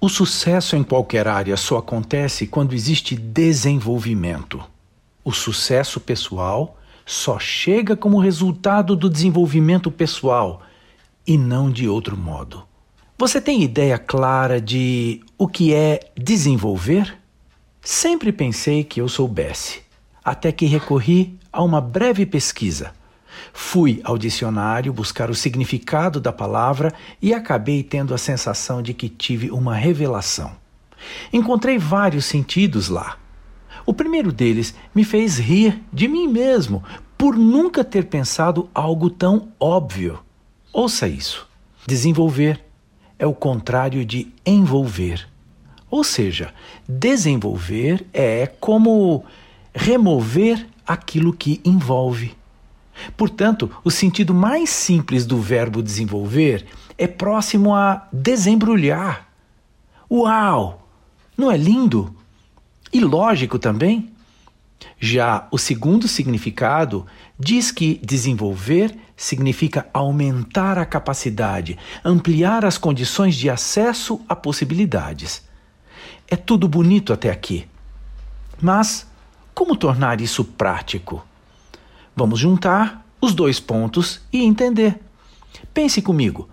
O sucesso em qualquer área só acontece quando existe desenvolvimento. O sucesso pessoal só chega como resultado do desenvolvimento pessoal e não de outro modo. Você tem ideia clara de o que é desenvolver? Sempre pensei que eu soubesse, até que recorri a uma breve pesquisa. Fui ao dicionário buscar o significado da palavra e acabei tendo a sensação de que tive uma revelação. Encontrei vários sentidos lá. O primeiro deles me fez rir de mim mesmo por nunca ter pensado algo tão óbvio. Ouça isso. Desenvolver é o contrário de envolver. Ou seja, desenvolver é como remover aquilo que envolve. Portanto, o sentido mais simples do verbo desenvolver é próximo a desembrulhar. Uau! Não é lindo? E lógico também? Já o segundo significado diz que desenvolver significa aumentar a capacidade, ampliar as condições de acesso a possibilidades. É tudo bonito até aqui. Mas como tornar isso prático? Vamos juntar os dois pontos e entender. Pense comigo.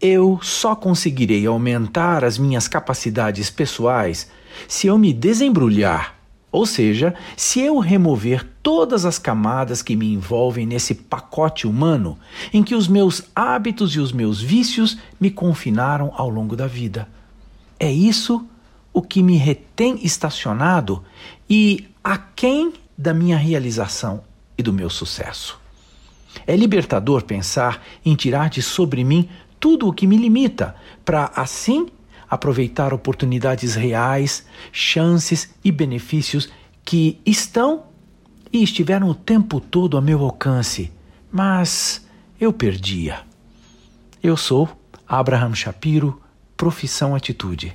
Eu só conseguirei aumentar as minhas capacidades pessoais se eu me desembrulhar, ou seja, se eu remover todas as camadas que me envolvem nesse pacote humano em que os meus hábitos e os meus vícios me confinaram ao longo da vida. É isso o que me retém estacionado e aquém da minha realização e do meu sucesso. É libertador pensar em tirar de sobre mim tudo o que me limita, para assim aproveitar oportunidades reais, chances e benefícios que estão e estiveram o tempo todo a meu alcance, mas eu perdia. Eu sou Abraham Shapiro, profissão atitude.